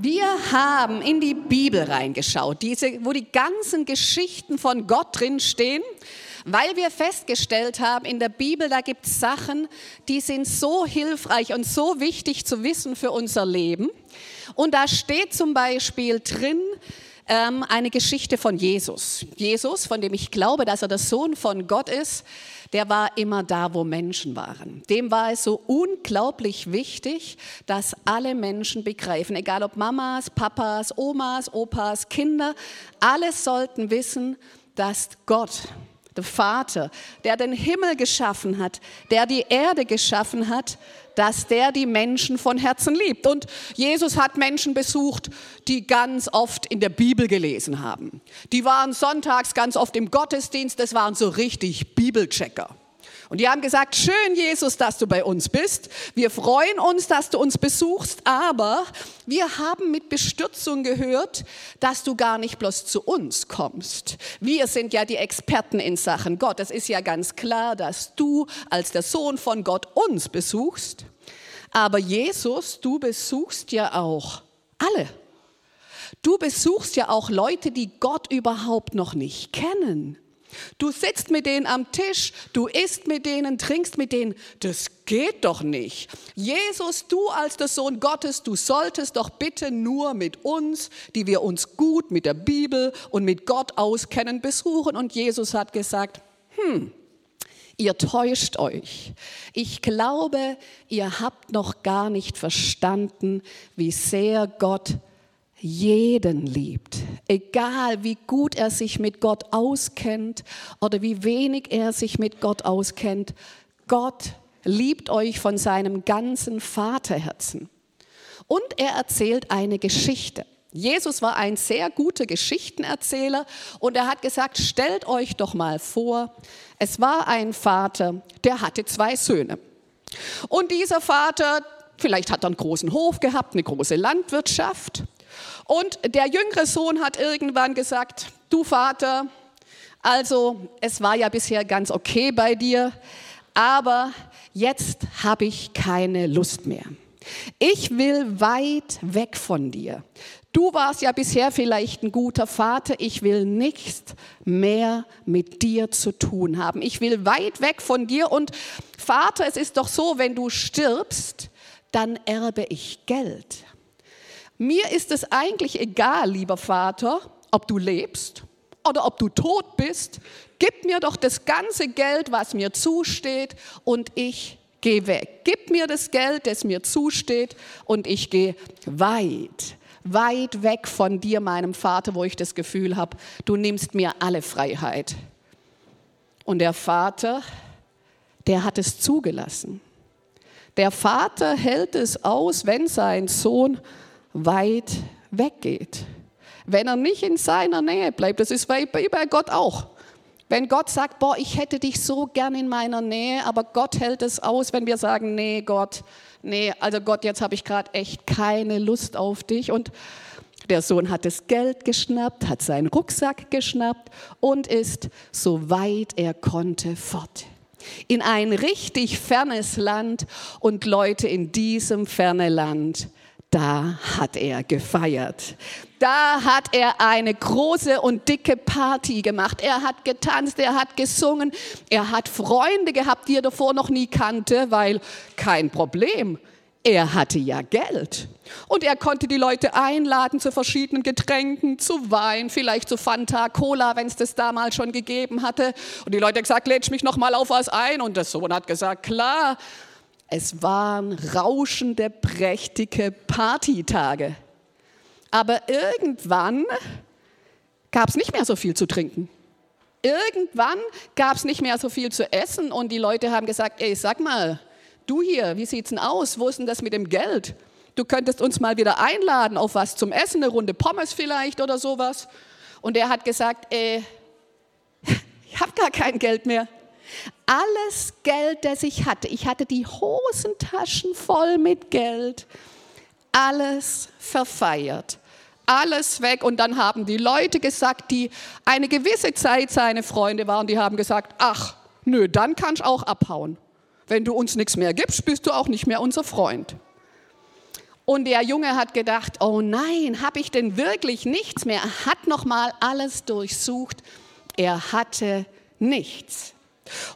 Wir haben in die Bibel reingeschaut, diese, wo die ganzen Geschichten von Gott drinstehen, weil wir festgestellt haben, in der Bibel, da gibt es Sachen, die sind so hilfreich und so wichtig zu wissen für unser Leben. Und da steht zum Beispiel drin, ähm, eine Geschichte von Jesus. Jesus, von dem ich glaube, dass er der Sohn von Gott ist, der war immer da, wo Menschen waren. Dem war es so unglaublich wichtig, dass alle Menschen begreifen, egal ob Mamas, Papas, Omas, Opas, Kinder, alle sollten wissen, dass Gott, der Vater, der den Himmel geschaffen hat, der die Erde geschaffen hat, dass der die Menschen von Herzen liebt. Und Jesus hat Menschen besucht, die ganz oft in der Bibel gelesen haben. Die waren sonntags ganz oft im Gottesdienst, das waren so richtig Bibelchecker. Und die haben gesagt, schön Jesus, dass du bei uns bist. Wir freuen uns, dass du uns besuchst, aber wir haben mit Bestürzung gehört, dass du gar nicht bloß zu uns kommst. Wir sind ja die Experten in Sachen Gott. Es ist ja ganz klar, dass du als der Sohn von Gott uns besuchst. Aber Jesus, du besuchst ja auch alle. Du besuchst ja auch Leute, die Gott überhaupt noch nicht kennen. Du sitzt mit denen am Tisch, du isst mit denen, trinkst mit denen. Das geht doch nicht. Jesus, du als der Sohn Gottes, du solltest doch bitte nur mit uns, die wir uns gut mit der Bibel und mit Gott auskennen, besuchen. Und Jesus hat gesagt, hm, ihr täuscht euch. Ich glaube, ihr habt noch gar nicht verstanden, wie sehr Gott jeden liebt, egal wie gut er sich mit Gott auskennt oder wie wenig er sich mit Gott auskennt. Gott liebt euch von seinem ganzen Vaterherzen. Und er erzählt eine Geschichte. Jesus war ein sehr guter Geschichtenerzähler und er hat gesagt, stellt euch doch mal vor, es war ein Vater, der hatte zwei Söhne. Und dieser Vater, vielleicht hat er einen großen Hof gehabt, eine große Landwirtschaft und der jüngere Sohn hat irgendwann gesagt, du Vater, also es war ja bisher ganz okay bei dir, aber jetzt habe ich keine Lust mehr. Ich will weit weg von dir. Du warst ja bisher vielleicht ein guter Vater. Ich will nichts mehr mit dir zu tun haben. Ich will weit weg von dir. Und Vater, es ist doch so, wenn du stirbst, dann erbe ich Geld. Mir ist es eigentlich egal, lieber Vater, ob du lebst oder ob du tot bist. Gib mir doch das ganze Geld, was mir zusteht, und ich gehe weg. Gib mir das Geld, das mir zusteht, und ich gehe weit, weit weg von dir, meinem Vater, wo ich das Gefühl habe, du nimmst mir alle Freiheit. Und der Vater, der hat es zugelassen. Der Vater hält es aus, wenn sein Sohn weit weggeht. Wenn er nicht in seiner Nähe bleibt, das ist bei, bei Gott auch. Wenn Gott sagt, boah, ich hätte dich so gern in meiner Nähe, aber Gott hält es aus, wenn wir sagen, nee, Gott, nee, also Gott, jetzt habe ich gerade echt keine Lust auf dich. Und der Sohn hat das Geld geschnappt, hat seinen Rucksack geschnappt und ist, so weit er konnte, fort. In ein richtig fernes Land und Leute in diesem ferne Land da hat er gefeiert. Da hat er eine große und dicke Party gemacht. Er hat getanzt, er hat gesungen, er hat Freunde gehabt, die er davor noch nie kannte, weil kein Problem. Er hatte ja Geld. Und er konnte die Leute einladen zu verschiedenen Getränken, zu Wein, vielleicht zu Fanta, Cola, wenn es das damals schon gegeben hatte. Und die Leute haben gesagt, lädst mich noch mal auf was ein. Und der Sohn hat gesagt, klar. Es waren rauschende, prächtige Partytage. Aber irgendwann gab es nicht mehr so viel zu trinken. Irgendwann gab es nicht mehr so viel zu essen und die Leute haben gesagt, ey, sag mal, du hier, wie sieht's denn aus? Wo ist denn das mit dem Geld? Du könntest uns mal wieder einladen auf was zum Essen, eine Runde Pommes vielleicht oder sowas. Und er hat gesagt, ey, ich habe gar kein Geld mehr. Alles Geld, das ich hatte, ich hatte die Hosentaschen voll mit Geld, alles verfeiert, alles weg. Und dann haben die Leute gesagt, die eine gewisse Zeit seine Freunde waren, die haben gesagt, ach, nö, dann kannst du auch abhauen. Wenn du uns nichts mehr gibst, bist du auch nicht mehr unser Freund. Und der Junge hat gedacht, oh nein, habe ich denn wirklich nichts mehr? Er hat noch mal alles durchsucht. Er hatte nichts.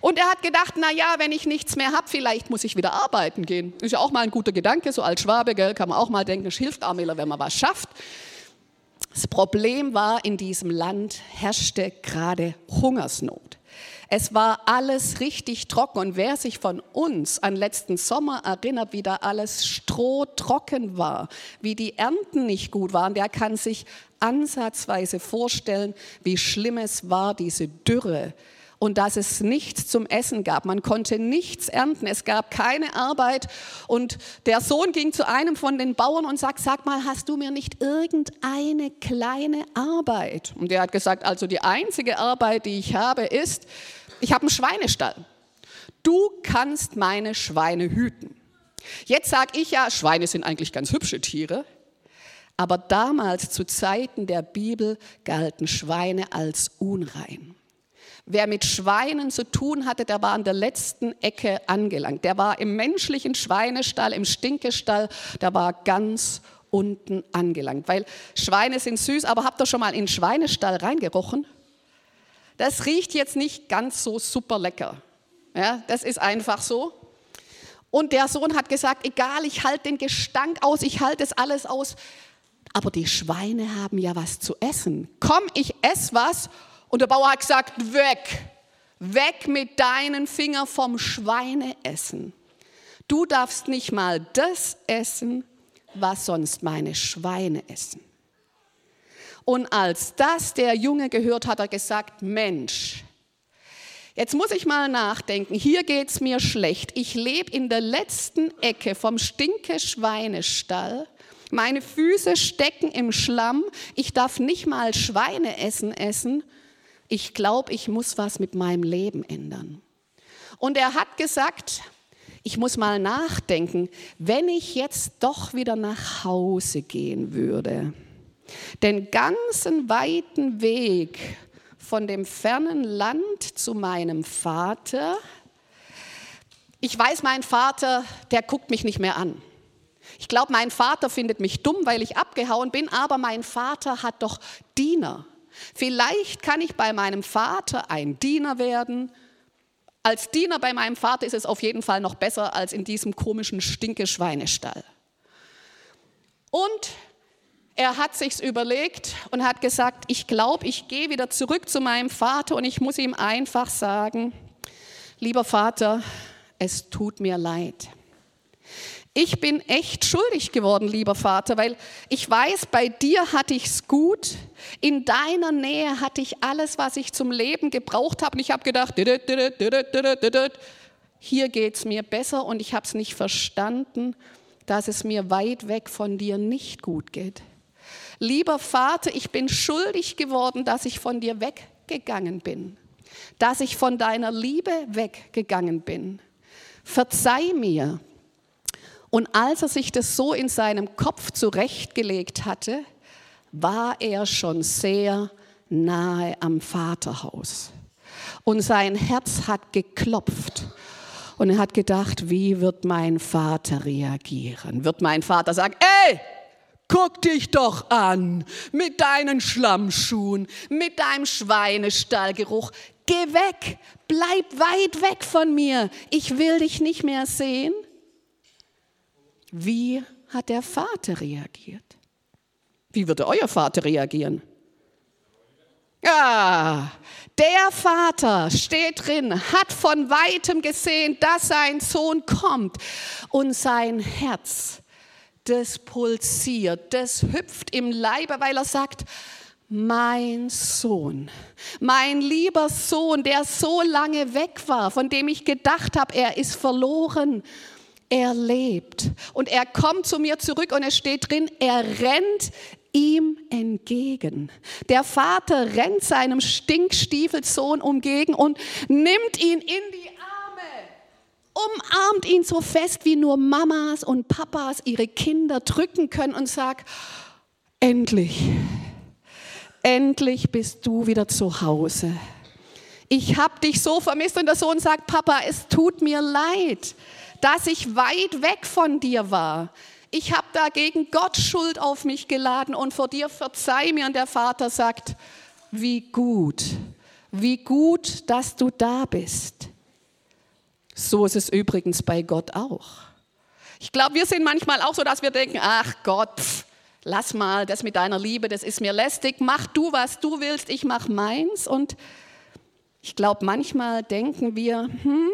Und er hat gedacht, na ja, wenn ich nichts mehr habe, vielleicht muss ich wieder arbeiten gehen. Ist ja auch mal ein guter Gedanke, so als Schwabe, gell, kann man auch mal denken, es hilft Armela, wenn man was schafft. Das Problem war, in diesem Land herrschte gerade Hungersnot. Es war alles richtig trocken und wer sich von uns an letzten Sommer erinnert, wie da alles strohtrocken war, wie die Ernten nicht gut waren, der kann sich ansatzweise vorstellen, wie schlimm es war, diese Dürre, und dass es nichts zum Essen gab. Man konnte nichts ernten, es gab keine Arbeit. Und der Sohn ging zu einem von den Bauern und sagt, sag mal, hast du mir nicht irgendeine kleine Arbeit? Und der hat gesagt, also die einzige Arbeit, die ich habe, ist, ich habe einen Schweinestall. Du kannst meine Schweine hüten. Jetzt sage ich ja, Schweine sind eigentlich ganz hübsche Tiere. Aber damals zu Zeiten der Bibel galten Schweine als unrein. Wer mit Schweinen zu tun hatte, der war an der letzten Ecke angelangt. Der war im menschlichen Schweinestall, im Stinkestall, der war ganz unten angelangt. Weil Schweine sind süß, aber habt ihr schon mal in den Schweinestall reingerochen? Das riecht jetzt nicht ganz so super lecker. Ja, das ist einfach so. Und der Sohn hat gesagt, egal, ich halte den Gestank aus, ich halte es alles aus. Aber die Schweine haben ja was zu essen. Komm, ich esse was und der Bauer hat gesagt, weg, weg mit deinen Fingern vom Schweineessen. Du darfst nicht mal das essen, was sonst meine Schweine essen. Und als das der Junge gehört hat, hat er gesagt, Mensch, jetzt muss ich mal nachdenken, hier geht es mir schlecht. Ich lebe in der letzten Ecke vom Stinke-Schweinestall. Meine Füße stecken im Schlamm. Ich darf nicht mal Schweineessen essen ich glaube, ich muss was mit meinem Leben ändern. Und er hat gesagt, ich muss mal nachdenken, wenn ich jetzt doch wieder nach Hause gehen würde, den ganzen weiten Weg von dem fernen Land zu meinem Vater, ich weiß, mein Vater, der guckt mich nicht mehr an. Ich glaube, mein Vater findet mich dumm, weil ich abgehauen bin, aber mein Vater hat doch Diener. Vielleicht kann ich bei meinem Vater ein Diener werden. Als Diener bei meinem Vater ist es auf jeden Fall noch besser als in diesem komischen Stinke-Schweinestall. Und er hat sich's überlegt und hat gesagt, ich glaube, ich gehe wieder zurück zu meinem Vater und ich muss ihm einfach sagen, lieber Vater, es tut mir leid. Ich bin echt schuldig geworden, lieber Vater, weil ich weiß, bei dir hatte ich es gut, in deiner Nähe hatte ich alles, was ich zum Leben gebraucht habe und ich habe gedacht, hier geht es mir besser und ich habe es nicht verstanden, dass es mir weit weg von dir nicht gut geht. Lieber Vater, ich bin schuldig geworden, dass ich von dir weggegangen bin, dass ich von deiner Liebe weggegangen bin. Verzeih mir. Und als er sich das so in seinem Kopf zurechtgelegt hatte, war er schon sehr nahe am Vaterhaus. Und sein Herz hat geklopft. Und er hat gedacht, wie wird mein Vater reagieren? Wird mein Vater sagen, ey, guck dich doch an mit deinen Schlammschuhen, mit deinem Schweinestallgeruch. Geh weg, bleib weit weg von mir. Ich will dich nicht mehr sehen. Wie hat der Vater reagiert? Wie würde euer Vater reagieren? Ja, der Vater steht drin, hat von weitem gesehen, dass sein Sohn kommt und sein Herz, das pulsiert, das hüpft im Leibe, weil er sagt, mein Sohn, mein lieber Sohn, der so lange weg war, von dem ich gedacht habe, er ist verloren er lebt. Und er kommt zu mir zurück und es steht drin, er rennt ihm entgegen. Der Vater rennt seinem Stinkstiefelsohn umgegen und nimmt ihn in die Arme, umarmt ihn so fest, wie nur Mamas und Papas ihre Kinder drücken können und sagt, endlich, endlich bist du wieder zu Hause. Ich habe dich so vermisst und der Sohn sagt, Papa, es tut mir leid dass ich weit weg von dir war. ich habe da gegen Gott Schuld auf mich geladen und vor dir verzeih mir. Und der Vater sagt, wie gut, wie gut, dass du da bist. So ist es übrigens bei Gott auch. Ich glaube, wir sind manchmal auch so, dass wir denken, ach Gott, pff, lass mal das mit deiner Liebe, das ist mir lästig, mach du, was du willst, ich mach meins. Und ich glaube, manchmal denken wir, hm,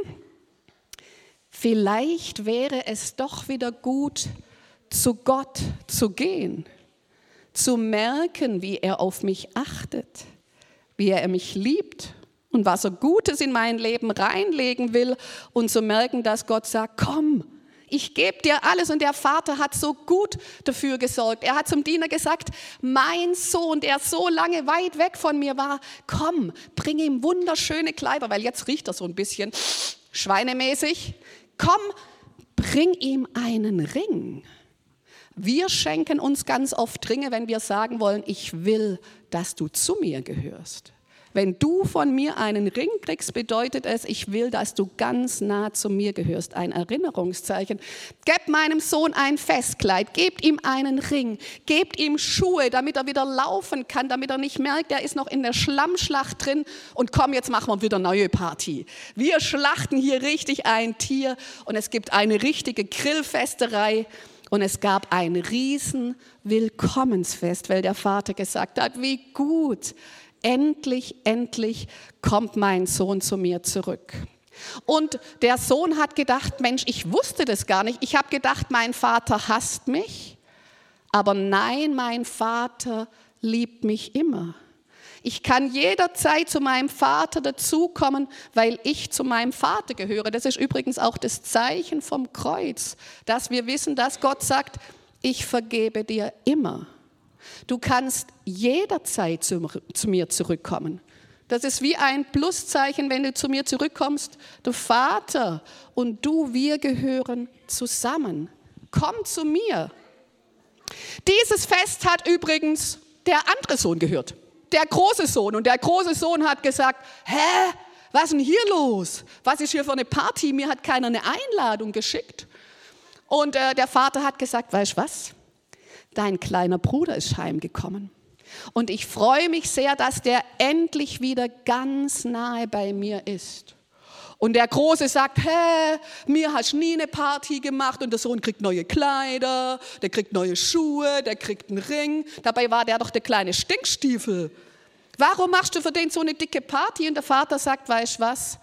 vielleicht wäre es doch wieder gut, zu Gott zu gehen, zu merken, wie er auf mich achtet, wie er mich liebt und was er Gutes in mein Leben reinlegen will und zu merken, dass Gott sagt, komm, ich gebe dir alles. Und der Vater hat so gut dafür gesorgt. Er hat zum Diener gesagt, mein Sohn, der so lange weit weg von mir war, komm, bring ihm wunderschöne Kleider, weil jetzt riecht er so ein bisschen schweinemäßig. Komm, bring ihm einen Ring. Wir schenken uns ganz oft Ringe, wenn wir sagen wollen, ich will, dass du zu mir gehörst. Wenn du von mir einen Ring kriegst, bedeutet es, ich will, dass du ganz nah zu mir gehörst. Ein Erinnerungszeichen. Gebt meinem Sohn ein Festkleid, gebt ihm einen Ring, gebt ihm Schuhe, damit er wieder laufen kann, damit er nicht merkt, er ist noch in der Schlammschlacht drin und komm, jetzt machen wir wieder neue Party. Wir schlachten hier richtig ein Tier und es gibt eine richtige Grillfesterei. Und es gab ein riesen Willkommensfest, weil der Vater gesagt hat, wie gut, endlich, endlich kommt mein Sohn zu mir zurück. Und der Sohn hat gedacht, Mensch, ich wusste das gar nicht. Ich habe gedacht, mein Vater hasst mich. Aber nein, mein Vater liebt mich immer. Ich kann jederzeit zu meinem Vater dazukommen, weil ich zu meinem Vater gehöre. Das ist übrigens auch das Zeichen vom Kreuz, dass wir wissen, dass Gott sagt, ich vergebe dir immer. Du kannst jederzeit zu, zu mir zurückkommen. Das ist wie ein Pluszeichen, wenn du zu mir zurückkommst. Du Vater und du, wir gehören zusammen. Komm zu mir. Dieses Fest hat übrigens der andere Sohn gehört, der große Sohn. Und der große Sohn hat gesagt, hä, was ist denn hier los? Was ist hier für eine Party? Mir hat keiner eine Einladung geschickt. Und äh, der Vater hat gesagt, weißt du was? Dein kleiner Bruder ist heimgekommen. Und ich freue mich sehr, dass der endlich wieder ganz nahe bei mir ist. Und der Große sagt, hä, mir hast nie eine Party gemacht und der Sohn kriegt neue Kleider, der kriegt neue Schuhe, der kriegt einen Ring. Dabei war der doch der kleine Stinkstiefel. Warum machst du für den so eine dicke Party? Und der Vater sagt, weißt was?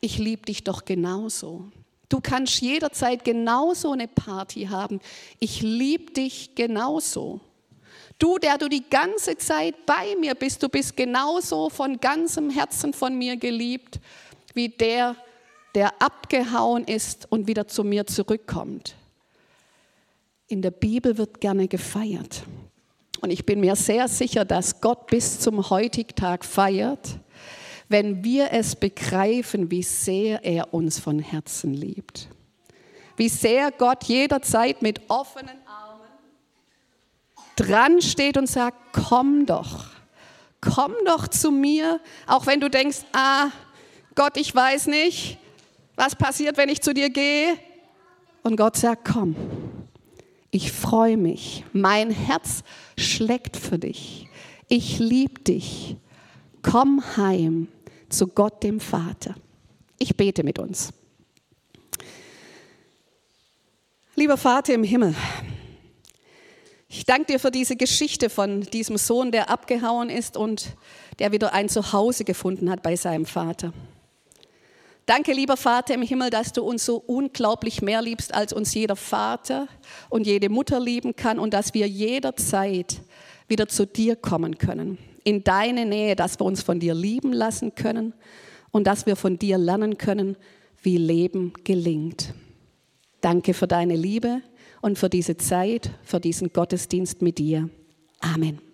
Ich liebe dich doch genauso. Du kannst jederzeit genauso eine Party haben. Ich liebe dich genauso. Du, der du die ganze Zeit bei mir bist, du bist genauso von ganzem Herzen von mir geliebt, wie der, der abgehauen ist und wieder zu mir zurückkommt. In der Bibel wird gerne gefeiert. Und ich bin mir sehr sicher, dass Gott bis zum heutigen Tag feiert wenn wir es begreifen, wie sehr er uns von Herzen liebt. Wie sehr Gott jederzeit mit offenen Armen dran steht und sagt, komm doch, komm doch zu mir, auch wenn du denkst, ah, Gott, ich weiß nicht, was passiert, wenn ich zu dir gehe. Und Gott sagt, komm, ich freue mich, mein Herz schlägt für dich, ich liebe dich, komm heim zu Gott dem Vater. Ich bete mit uns. Lieber Vater im Himmel, ich danke dir für diese Geschichte von diesem Sohn, der abgehauen ist und der wieder ein Zuhause gefunden hat bei seinem Vater. Danke, lieber Vater im Himmel, dass du uns so unglaublich mehr liebst, als uns jeder Vater und jede Mutter lieben kann und dass wir jederzeit wieder zu dir kommen können in deine Nähe, dass wir uns von dir lieben lassen können und dass wir von dir lernen können, wie Leben gelingt. Danke für deine Liebe und für diese Zeit, für diesen Gottesdienst mit dir. Amen.